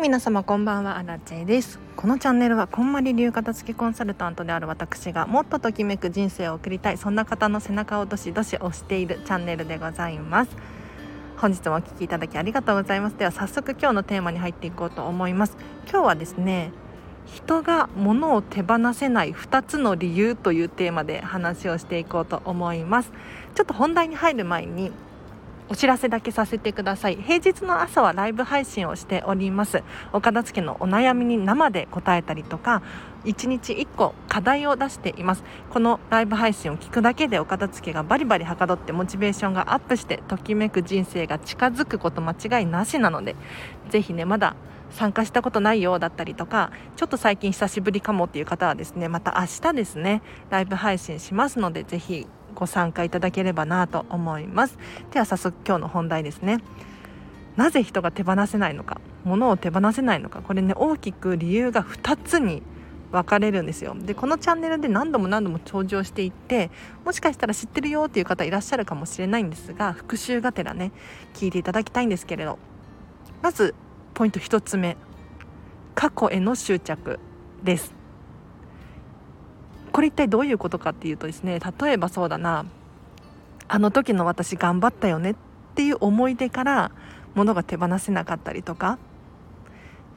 皆様こんばんはアラチェです。このチャンネルはこんまり流片付けコンサルタントである私がもっとときめく人生を送りたいそんな方の背中をどしどし押しているチャンネルでございます。本日もお聴きいただきありがとうございます。では早速今日のテーマに入っていこうと思います。今日はですね人が物を手放せない2つの理由というテーマで話をしていこうと思います。ちょっと本題に入る前にお知らせだけさせてください。平日の朝はライブ配信をしております。お片付のお悩みに生で答えたりとか1日1個課題を出しています。このライブ配信を聞くだけでお片付けがバリバリはかどってモチベーションがアップしてときめく人生が近づくこと間違いなしなのでぜひねまだ参加したことないよだったりとかちょっと最近久しぶりかもっていう方はですねまた明日ですねライブ配信しますのでぜひご参加いただければなと思います。では早速今日の本題ですね。なぜ人が手放せないのか？物を手放せないのか？これね大きく理由が2つに分かれるんですよ。でこのチャンネルで何度も何度も登場していってもしかしたら知ってるよっていう方いらっしゃるかもしれないんですが復習がてらね聞いていただきたいんですけれど。まずポイント1つ目。過去への執着です。これ一体どういうことかっていうとですね例えばそうだな。あの時の私頑張ったよねっていう思い出から物が手放せなかったりとか。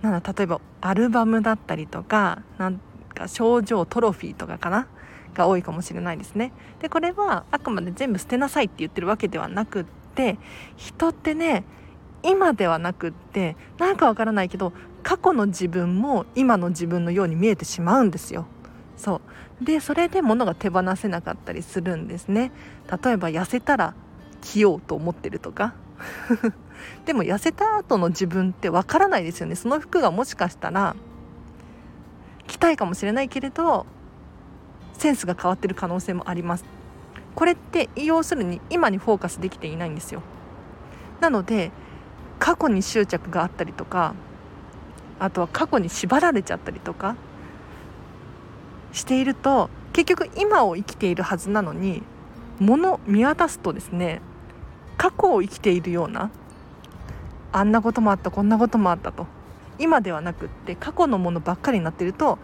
なん例えばアルバムだったりとかなんか症状トロフィーとかかな？が多いかもしれないですね。でこれはあくまで全部捨てなさいって言ってるわけではなくって人ってね今ではなくってなんかわからないけど過去の自分も今の自分のように見えてしまうんですよ。そう。でそれで物が手放せなかったりするんですね。例えば痩せたら着ようと思ってるとか。でも痩せた後の自分ってわからないですよね。その服がもしかしたら着たいかもしれないけれどセンスが変わってる可能性もあります。これって要するに今にフォーカスできていないんですよ。なので過去に執着があったりとかあとは過去に縛られちゃったりとかしていると結局今を生きているはずなのに物見渡すとですね過去を生きているようなあんなこともあったこんなこともあったと今ではなくって過去のものばっかりになってると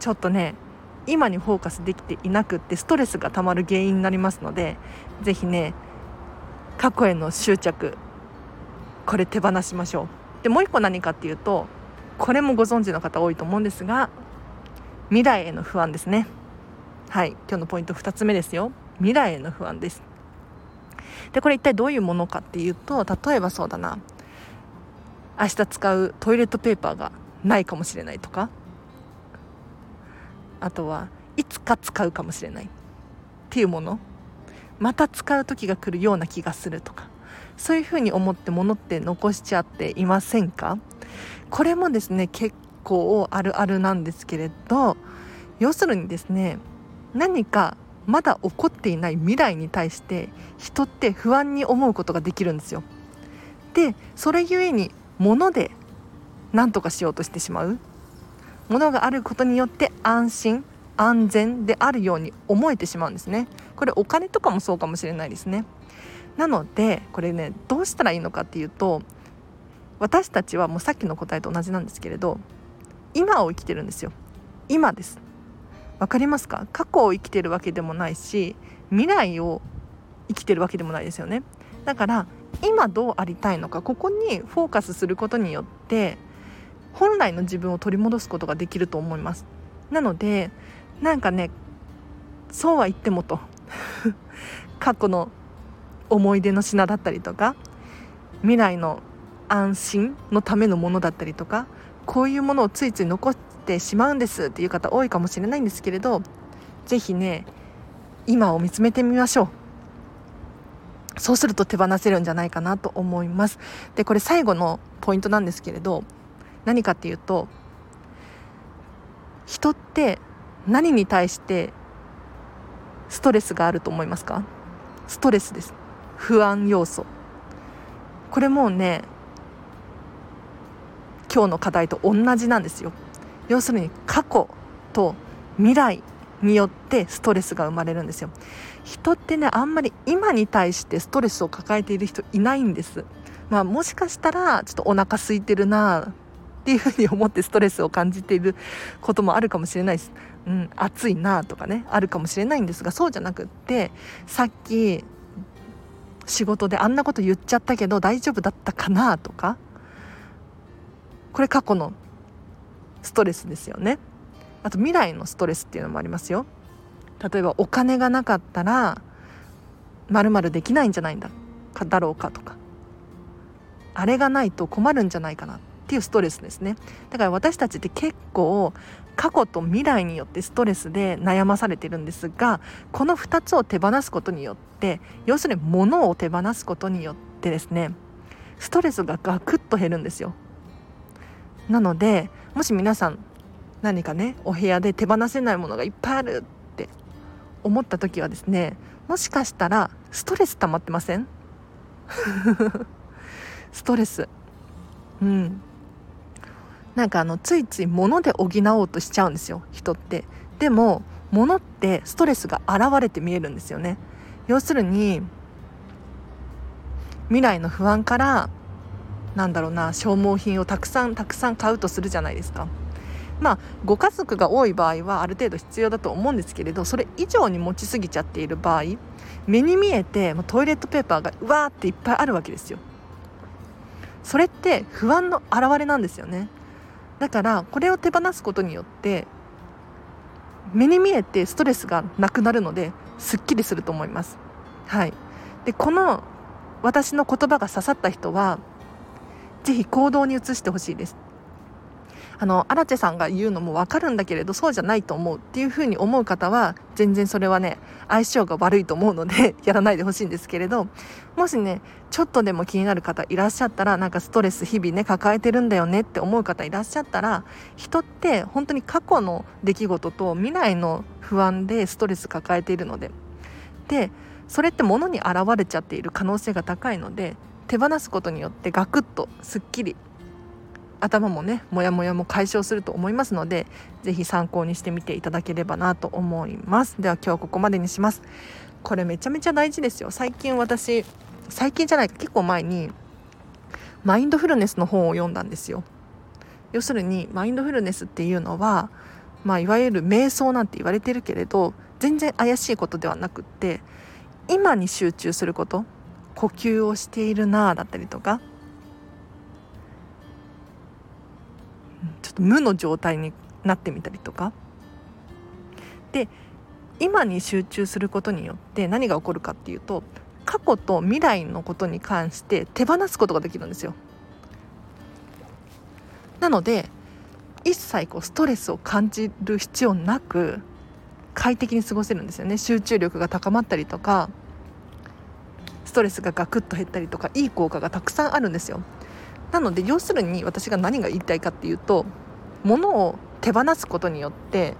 ちょっとね今にフォーカスできていなくってストレスがたまる原因になりますので是非ね過去への執着これ手放しましょう。でもう一個何かっていうとこれもご存知の方多いと思うんですが未来への不安ですね。はい。今日のポイント2つ目ですよ。未来への不安です。でこれ一体どういうものかっていうと例えばそうだな。明日使うトイレットペーパーがないかもしれないとか。あとはいつか使うかもしれない。っていうもの。また使う時が来るような気がするとか。そういうふうに思って物って残しちゃっていませんか？これもですね結構あるあるなんですけれど要するにですね何かまだ起こっていない未来に対して人って不安に思うことができるんですよ。でそれゆえに物で何とかしようとしてしまう。ものがあることによって安心安全であるように思えてしまうんですね。これお金とかもそうかもしれないですね。なのでこれねどうしたらいいのかっていうと私たちはもうさっきの答えと同じなんですけれど今を生きてるんですよ。今です。わかりますか？過去を生きてるわけでもないし未来を生きてるわけでもないですよね。だから今どうありたいのかここにフォーカスすることによって本来の自分を取り戻すことができると思います。なのでなんかねそうは言ってもと。過去の思い出の品だったりとか未来の安心のためのものだったりとかこういうものをついつい残してしまうんですっていう方多いかもしれないんですけれど是非ね今を見つめてみましょう。そうすると手放せるんじゃないかなと思います。でこれ最後のポイントなんですけれど何かっていうと人って何に対してストレスがあると思いますか？ストレスです。不安要素。これもうね今日の課題と同じなんですよ。要するに過去と未来によってストレスが生まれるんですよ。人ってねあんまり今に対してストレスを抱えている人いないんです。まあもしかしたらちょっとお腹空いてるなっていうふうに思ってストレスを感じていることもあるかもしれないです。うん、暑いなとかねあるかもしれないんですがそうじゃなくってさっき仕事であんなこと言っちゃったけど大丈夫だったかなとかこれ過去のストレスですよね。あと未来のストレスっていうのもありますよ。例えばお金がなかったらまるできないんじゃないんだ。かだろうかとか。あれがないと困るんじゃないかなっていうストレスですね。だから私たちって結構過去と未来によってストレスで悩まされてるんですがこの2つを手放すことによって要するに物を手放すことによってですねストレスがガクッと減るんですよ。なのでもし皆さん何かねお部屋で手放せないものがいっぱいあるって思った時はですねもしかしたらストレス溜まってません？ストレス。うん。なんかあのついつい物で補おうとしちゃうんですよ人って。でも物ってストレスが現れて見えるんですよね。要するに未来の不安からなんだろうな消耗品をたくさんたくさん買うとするじゃないですか。まあご家族が多い場合はある程度必要だと思うんですけれどそれ以上に持ちすぎちゃっている場合目に見えてトイレットペーパーがうわーっていっぱいあるわけですよ。それって不安の表れなんですよね。だからこれを手放すことによって目に見えてストレスがなくなるのですっきりすると思います。はい、でこの私の言葉が刺さった人は是非行動に移してほしいです。あの荒地さんが言うのも分かるんだけれどそうじゃないと思うっていうふうに思う方は全然それはね相性が悪いと思うので やらないでほしいんですけれどもしねちょっとでも気になる方いらっしゃったらなんかストレス日々ね抱えてるんだよねって思う方いらっしゃったら人って本当に過去の出来事と未来の不安でストレス抱えているのででそれって物に現れちゃっている可能性が高いので手放すことによってガクッとすっきり頭もねモヤモヤも解消すると思いますので是非参考にしてみていただければなと思います。では今日はここまでにします。これめちゃめちゃ大事ですよ。最近私最近じゃない結構前にマインドフルネスの本を読んだんですよ。要するにマインドフルネスっていうのはまあいわゆる瞑想なんて言われてるけれど全然怪しいことではなくって今に集中すること。呼吸をしているなだったりとか。ちょっと無の状態になってみたりとか。で今に集中することによって何が起こるかっていうと過去と未来のことに関して手放すことができるんですよ。なので一切こうストレスを感じる必要なく快適に過ごせるんですよね。集中力が高まったりとか。ストレスがガクッと減ったりとかいい効果がたくさんあるんですよ。なので要するに私が何が言いたいかっていうと物を手放すことによって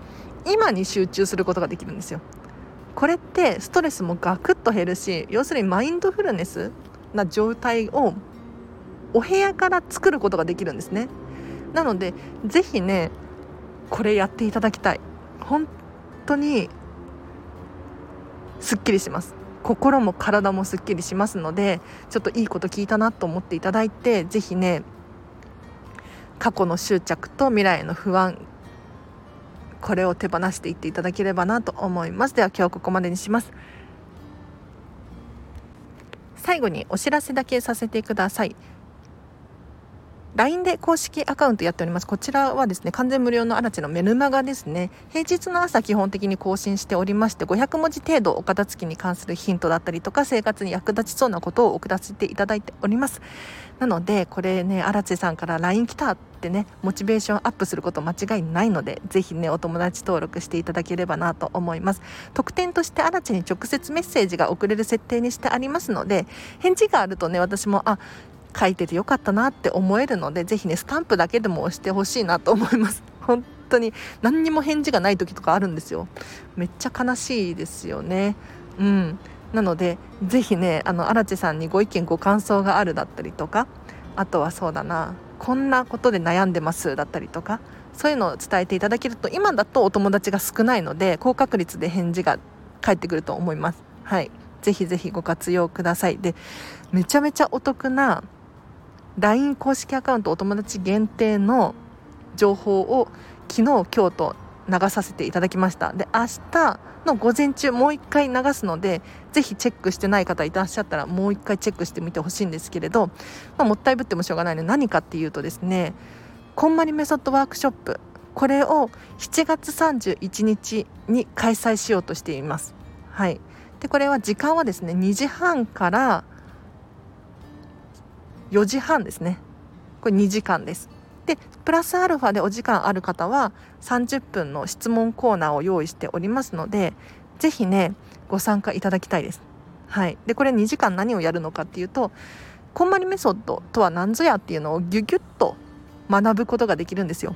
今に集中することができるんですよ。これってストレスもガクッと減るし要するにマインドフルネスな状態をお部屋から作ることができるんですね。なので是非ねこれやっていただきたい。本当にすっきりします。心も体もすっきりしますのでちょっといいこと聞いたなと思っていただいて是非ね過去の執着と未来の不安これを手放していっていただければなと思います。では今日ここまでにします。最後にお知らせだけさせてください。LINE で公式アカウントやっております。こちらはですね、完全無料の嵐のメルマガですね。平日の朝基本的に更新しておりまして、500文字程度お片付きに関するヒントだったりとか、生活に役立ちそうなことを送らせていただいております。なので、これね、荒地さんから LINE 来たってね、モチベーションアップすること間違いないので、ぜひね、お友達登録していただければなと思います。特典として荒地に直接メッセージが送れる設定にしてありますので、返事があるとね、私も、あ、書いててよかったなって思えるのでぜひねスタンプだけでも押してほしいなと思います。本当に何にも返事がない時とかあるんですよ。めっちゃ悲しいですよね。うん。なのでぜひねあの荒地さんにご意見ご感想があるだったりとかあとはそうだなこんなことで悩んでますだったりとかそういうのを伝えていただけると今だとお友達が少ないので高確率で返事が返ってくると思います。はい。ぜひぜひご活用ください。でめちゃめちゃお得な LINE 公式アカウントお友達限定の情報を昨日今日と流させていただきました。で明日の午前中もう一回流すのでぜひチェックしてない方いらっしゃったらもう一回チェックしてみてほしいんですけれど、まあ、もったいぶってもしょうがないので何かっていうとですねこんまりメソッドワークショップ。これを7月31日に開催しようとしています。はい、でこれは時間はですね2時半から4時半ですねこれ2時間ですでプラスアルファでお時間ある方は30分の質問コーナーを用意しておりますのでぜひねご参加いただきたいです。はい、でこれ2時間何をやるのかっていうとこんまりメソッドとは何ぞやっていうのをギュギュッと学ぶことができるんですよ。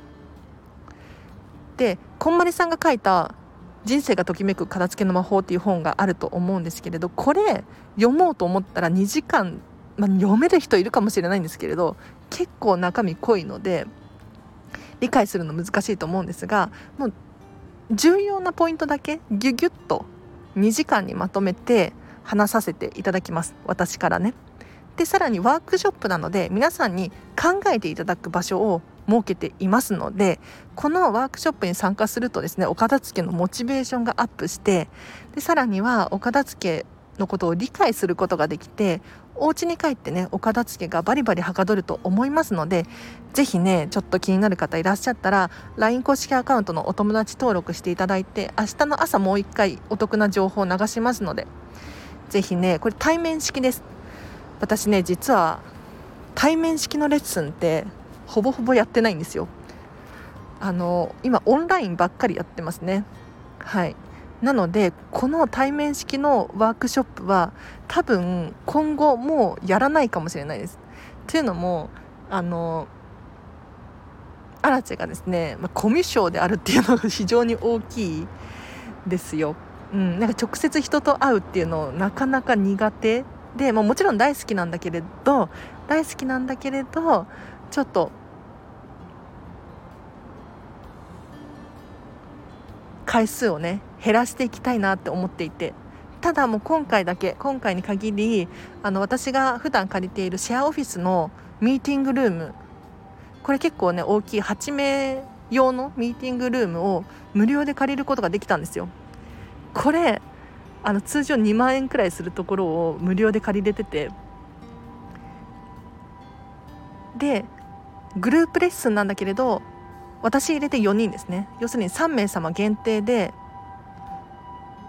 でこんまりさんが書いた「人生がときめく片付けの魔法」っていう本があると思うんですけれどこれ読もうと思ったら2時間、まあ、読める人いるかもしれないんですけれど結構中身濃いので理解するの難しいと思うんですがもう重要なポイントだけギュギュッと2時間にまとめて話させていただきます私からね。でさらにワークショップなので皆さんに考えていただく場所を設けていますのでこのワークショップに参加するとですねお片付けのモチベーションがアップしてでさらにはお片付けのことを理解することができてお家に帰ってねお片付けがバリバリはかどると思いますので是非ねちょっと気になる方いらっしゃったら LINE 公式アカウントのお友達登録していただいて明日の朝もう一回お得な情報を流しますので是非ねこれ対面式です。私ね実は対面式のレッスンってほぼほぼやってないんですよ。あの今オンラインばっかりやってますね。はい。なのでこの対面式のワークショップは多分今後もうやらないかもしれないです。というのもあのアラチェがですね、まあ、コミュ障であるっていうのが非常に大きいですよ。うん、なんか直接人と会うっていうのをなかなか苦手で、まあ、もちろん大好きなんだけれど大好きなんだけれどちょっと回数をね減らしていきたいなって思っていて。ただもう今回だけ今回に限りあの私が普段借りているシェアオフィスのミーティングルームこれ結構ね大きい8名用のミーティングルームを無料で借りることができたんですよ。これあの通常2万円くらいするところを無料で借りれてて。でグループレッスンなんだけれど私入れて4人ですね。要するに3名様限定で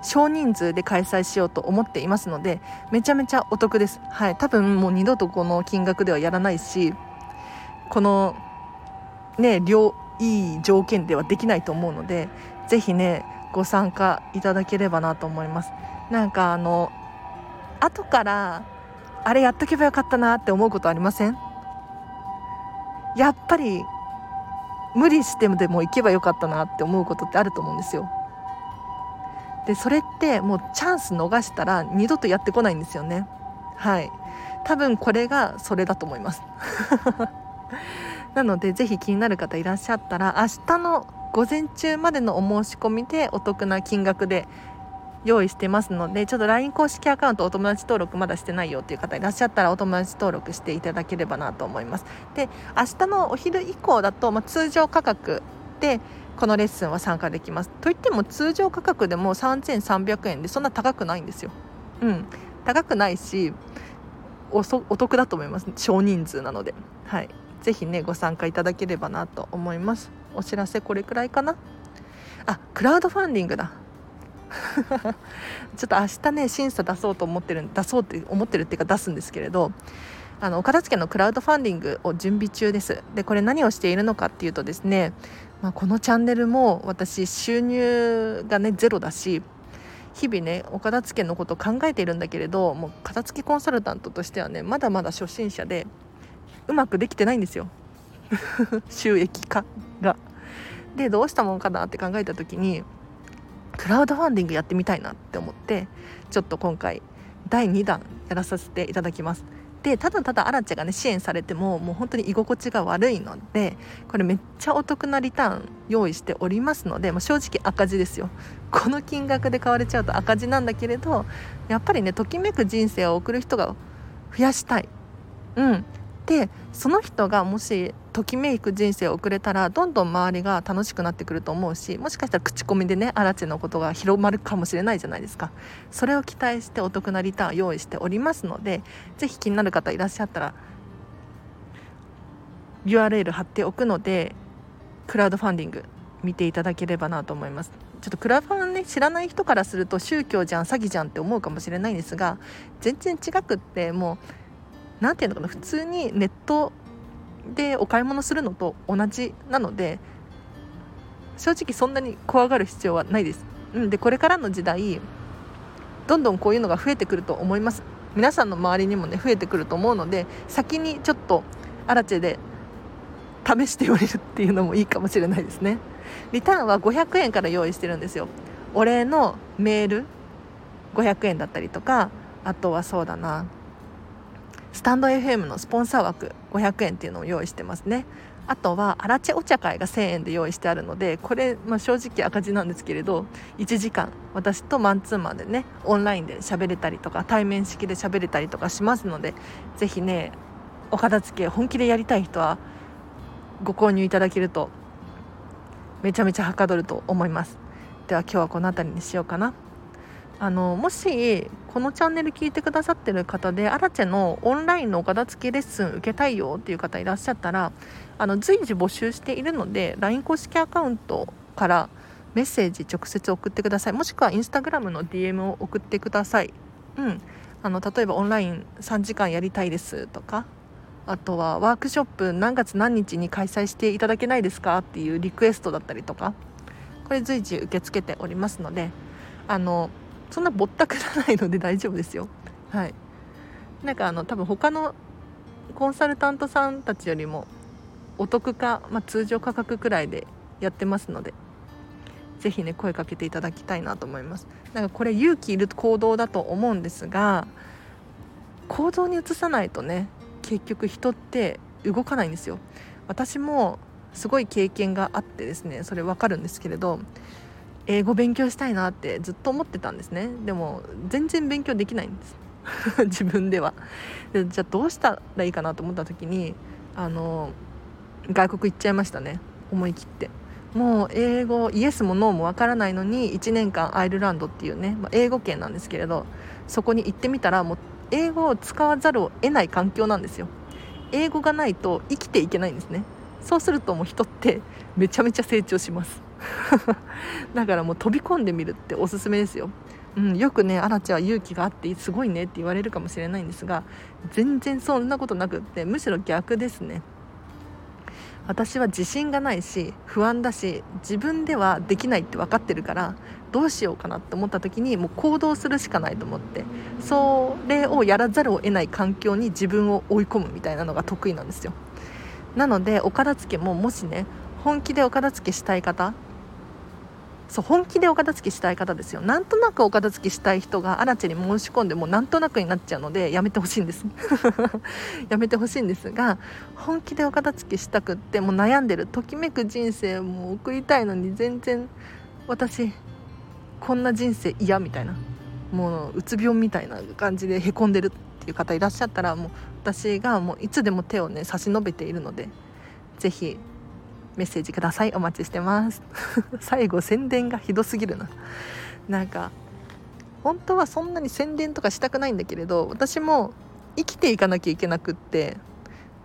少人数で開催しようと思っていますのでめちゃめちゃお得です。はい。多分もう二度とこの金額ではやらないしこのね量いい条件ではできないと思うので是非ねご参加いただければなと思います。なんかあの後からあれやっとけばよかったなって思うことありません？やっぱり無理してでも行けばよかったなって思うことってあると思うんですよ。でそれってもうチャンス逃したら二度とやってこないんですよね。はい。多分これがそれだと思います。なのでぜひ気になる方いらっしゃったら明日の午前中までのお申し込みでお得な金額で用意してますのでちょっと LINE 公式アカウントお友達登録まだしてないよっていう方いらっしゃったらお友達登録していただければなと思います。で明日のお昼以降だと、まあ、通常価格でこのレッスンは参加できます。といっても通常価格でも3300円でそんな高くないんですよ。うん。高くないしお得だと思います。少人数なので。はい。是非ねご参加いただければなと思います。お知らせこれくらいかな。あクラウドファンディングだ。ちょっと明日ね審査出そうと思ってる出そうって思ってるっていうか出すんですけれどあのお片付けのクラウドファンディングを準備中ですでこれ何をしているのかっていうとですね、まあ、このチャンネルも私収入がねゼロだし日々ねお片付けのことを考えているんだけれどもう片付けコンサルタントとしてはねまだまだ初心者でうまくできてないんですよ 収益化が。でどうしたもんかなって考えた時にクラウドファンディングやってみたいなって思ってちょっと今回第2弾やらさせていただきます。でただただアラチェがね支援されてももう本当に居心地が悪いのでこれめっちゃお得なリターン用意しておりますので、まあ、正直赤字ですよ。この金額で買われちゃうと赤字なんだけれどやっぱりねときめく人生を送る人が増やしたい。うん。でその人がもしときめく人生を送れたらどんどん周りが楽しくなってくると思うしもしかしたら口コミでねアラチェのことが広まるかもしれないじゃないですか。それを期待してお得なリターン用意しておりますので是非気になる方いらっしゃったら URL 貼っておくのでクラウドファンディング見ていただければなと思います。ちょっとクラファンね知らない人からすると宗教じゃん詐欺じゃんって思うかもしれないんですが全然違くってもう何て言うのかな普通にネットでお買い物するのと同じなので正直そんなに怖がる必要はないです。うん、でこれからの時代どんどんこういうのが増えてくると思います。皆さんの周りにもね増えてくると思うので先にちょっとアラチェで試しておれるっていうのもいいかもしれないですね。リターンは500円から用意してるんですよ。お礼のメール500円だったりとかあとはそうだなスタンド FM のスポンサー枠500円っていうのを用意してますね。あとはアラチェお茶会が1000円で用意してあるのでこれ、まあ、正直赤字なんですけれど1時間私とマンツーマンでねオンラインで喋れたりとか対面式で喋れたりとかしますのでぜひねお片付け本気でやりたい人はご購入いただけるとめちゃめちゃはかどると思います。では今日はこの辺りにしようかな。あのもしこのチャンネル聞いてくださってる方でアラチェのオンラインのお片付けレッスン受けたいよっていう方いらっしゃったらあの随時募集しているので LINE 公式アカウントからメッセージ直接送ってください。もしくはインスタグラムの DM を送ってください。うん。あの例えばオンライン3時間やりたいですとかあとはワークショップ何月何日に開催していただけないですかっていうリクエストだったりとかこれ随時受け付けておりますのであのそんなぼったくらないので大丈夫ですよ。はい。なんかあの多分他のコンサルタントさんたちよりもお得か、まあ、通常価格くらいでやってますので是非ね声かけていただきたいなと思います。なんかこれ勇気いる行動だと思うんですが行動に移さないとね結局人って動かないんですよ。私もすごい経験があってですねそれ分かるんですけれど英語勉強したいなってずっと思ってたんですね。でも全然勉強できないんです。自分では。でじゃあどうしたらいいかなと思った時にあの外国行っちゃいましたね。思い切って。もう英語イエスもノーもわからないのに1年間アイルランドっていうね、まあ、英語圏なんですけれどそこに行ってみたらもう英語を使わざるを得ない環境なんですよ。英語がないと生きていけないんですね。そうするともう人ってめちゃめちゃ成長します。だからもう飛び込んでみるっておすすめですよ。うん、よくねアラチは勇気があってすごいねって言われるかもしれないんですが全然そんなことなくってむしろ逆ですね。私は自信がないし不安だし自分ではできないって分かってるからどうしようかなって思った時にもう行動するしかないと思ってそれをやらざるを得ない環境に自分を追い込むみたいなのが得意なんですよ。なのでお片付けももしね本気でお片付けしたい方そう本気でお片付けしたい方ですよ。なんとなくお片付けしたい人がアラチェに申し込んでもなんとなくになっちゃうのでやめてほしいんです。やめてほしいんですが本気でお片付けしたくってもう悩んでるときめく人生も送りたいのに全然私こんな人生嫌みたいな。もううつ病みたいな感じでへこんでるっていう方いらっしゃったらもう私がもういつでも手をね差し伸べているので是非メッセージください。お待ちしてます。最後宣伝がひどすぎるな。なんか本当はそんなに宣伝とかしたくないんだけれど私も生きていかなきゃいけなくって。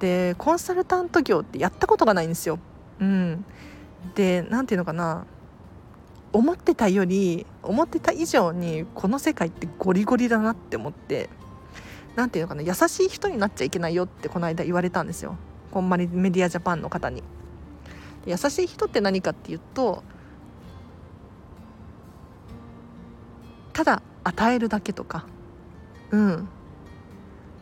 でコンサルタント業ってやったことがないんですよ。うん。で何て言うのかな。思ってたより思ってた以上にこの世界ってゴリゴリだなって思って。何ていうのかな。優しい人になっちゃいけないよってこの間言われたんですよ。こんまりメディアジャパンの方に。優しい人って何かっていうとただ与えるだけとか。うん。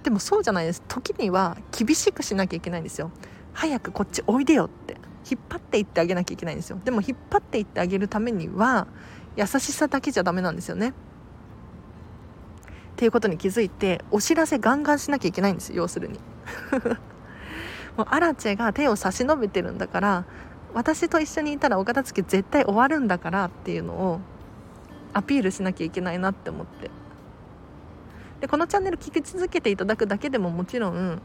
でもそうじゃないです。時には厳しくしなきゃいけないんですよ。早くこっちおいでよって。引っ張っていってあげなきゃいけないんですよ。でも引っ張っていってあげるためには優しさだけじゃダメなんですよね。っていうことに気づいてお知らせガンガンしなきゃいけないんですよ要するに。もうアラチェが手を差し伸べてるんだから私と一緒にいたらお片付け絶対終わるんだからっていうのをアピールしなきゃいけないなって思って。でこのチャンネル聞き続けていただくだけでももちろん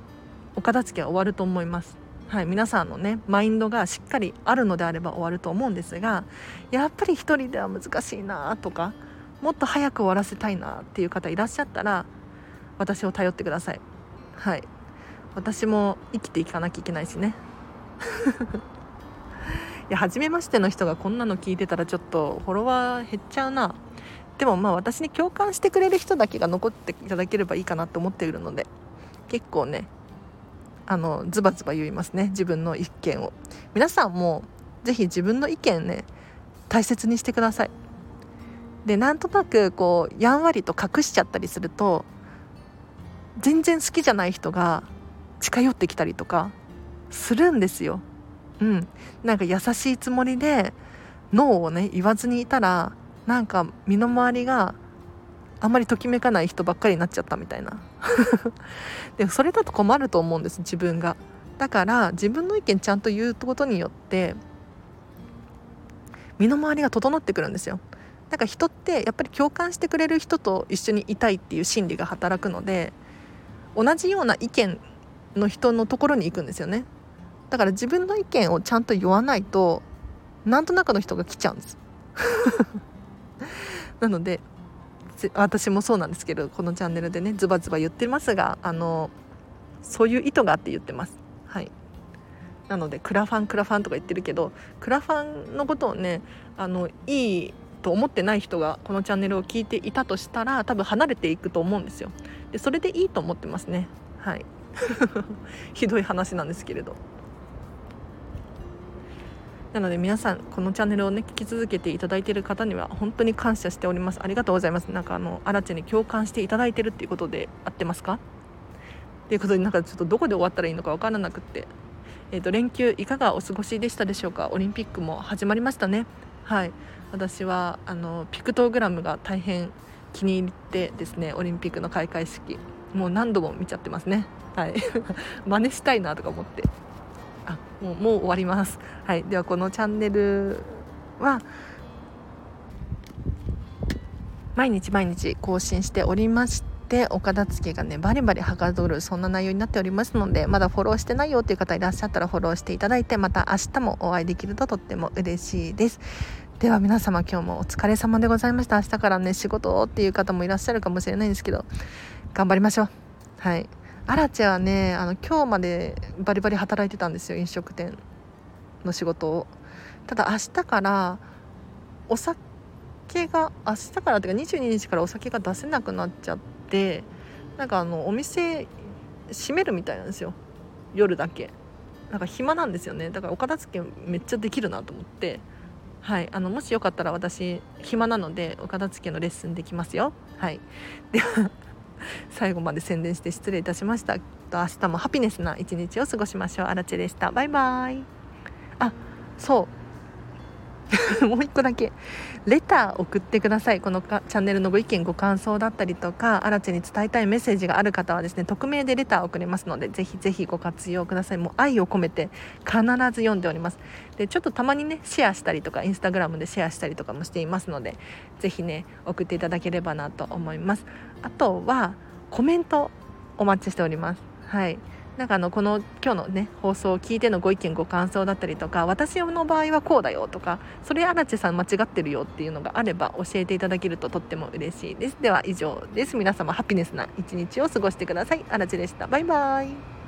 お片付けは終わると思います。はい、皆さんのねマインドがしっかりあるのであれば終わると思うんですがやっぱり一人では難しいなとかもっと早く終わらせたいなっていう方いらっしゃったら私を頼ってください。はい。私も生きていかなきゃいけないしね。いや初めましての人がこんなの聞いてたらちょっとフォロワー減っちゃうな。でもまあ私に共感してくれる人だけが残っていただければいいかなと思っているので結構ねあのズバズバ言いますね。自分の意見を。皆さんも是非自分の意見ね大切にしてください。でなんとなくこうやんわりと隠しちゃったりすると全然好きじゃない人が近寄ってきたりとかするんですよ。うん、なんか優しいつもりでノーをね言わずにいたらなんか身の回りがあんまりときめかない人ばっかりになっちゃったみたいな。でそれだと困ると思うんです自分が。だから自分の意見ちゃんと言うことによって身の回りが整ってくるんですよ。なんか人ってやっぱり共感してくれる人と一緒にいたいっていう心理が働くので同じような意見の人のところに行くんですよね。だから自分の意見をちゃんと言わないとなんとなくの人が来ちゃうんです。なので私もそうなんですけどこのチャンネルでねズバズバ言ってますがあのそういう意図があって言ってます。はい。なのでクラファンクラファンとか言ってるけどクラファンのことをねあのいいと思ってない人がこのチャンネルを聞いていたとしたら多分離れていくと思うんですよ。でそれでいいと思ってますね。はい。ひどい話なんですけれど。なので皆さんこのチャンネルをね聞き続けていただいている方には本当に感謝しております。ありがとうございます。なんかあのアラチェに共感していただいてるっていうことで合ってますか？っていうことでなんかちょっとどこで終わったらいいのか分からなくって。えーと連休いかがお過ごしでしたでしょうか？オリンピックも始まりましたね。はい。私はあのピクトグラムが大変気に入ってですねオリンピックの開会式もう何度も見ちゃってますね。はい。真似したいなとか思って。あもうもう終わります。はい。ではこのチャンネルは毎日毎日更新しておりましてお片付けがねバリバリはかどるそんな内容になっておりますのでまだフォローしてないよっていう方いらっしゃったらフォローしていただいてまた明日もお会いできるととっても嬉しいです。では皆様今日もお疲れ様でございました。明日からね仕事っていう方もいらっしゃるかもしれないんですけど頑張りましょう。はい。アラチェはねあの今日までバリバリ働いてたんですよ飲食店の仕事を。ただ明日からお酒が明日からっていうか22日からお酒が出せなくなっちゃってなんかあのお店閉めるみたいなんですよ。夜だけ。なんか暇なんですよね。だからお片付けめっちゃできるなと思って。はい。あのもしよかったら私暇なのでお片付けのレッスンできますよ。はい。では 最後まで宣伝して失礼いたしました。と明日もハピネスな一日を過ごしましょう。あらでした。バイバイ。あそう。もう一個だけ。レター送ってください。このチャンネルのご意見ご感想だったりとかアラチに伝えたいメッセージがある方はですね匿名でレターを送れますのでぜひぜひご活用ください。もう愛を込めて必ず読んでおります。でちょっとたまにねシェアしたりとかインスタグラムでシェアしたりとかもしていますのでぜひね送っていただければなと思います。あとはコメントお待ちしております。はい。なんかあのこの今日のね放送を聞いてのご意見ご感想だったりとか私の場合はこうだよとかそれ荒地さん間違ってるよっていうのがあれば教えていただけるととっても嬉しいです。では以上です。皆様ハピネスな一日を過ごしてください。荒地でした。バイバイ。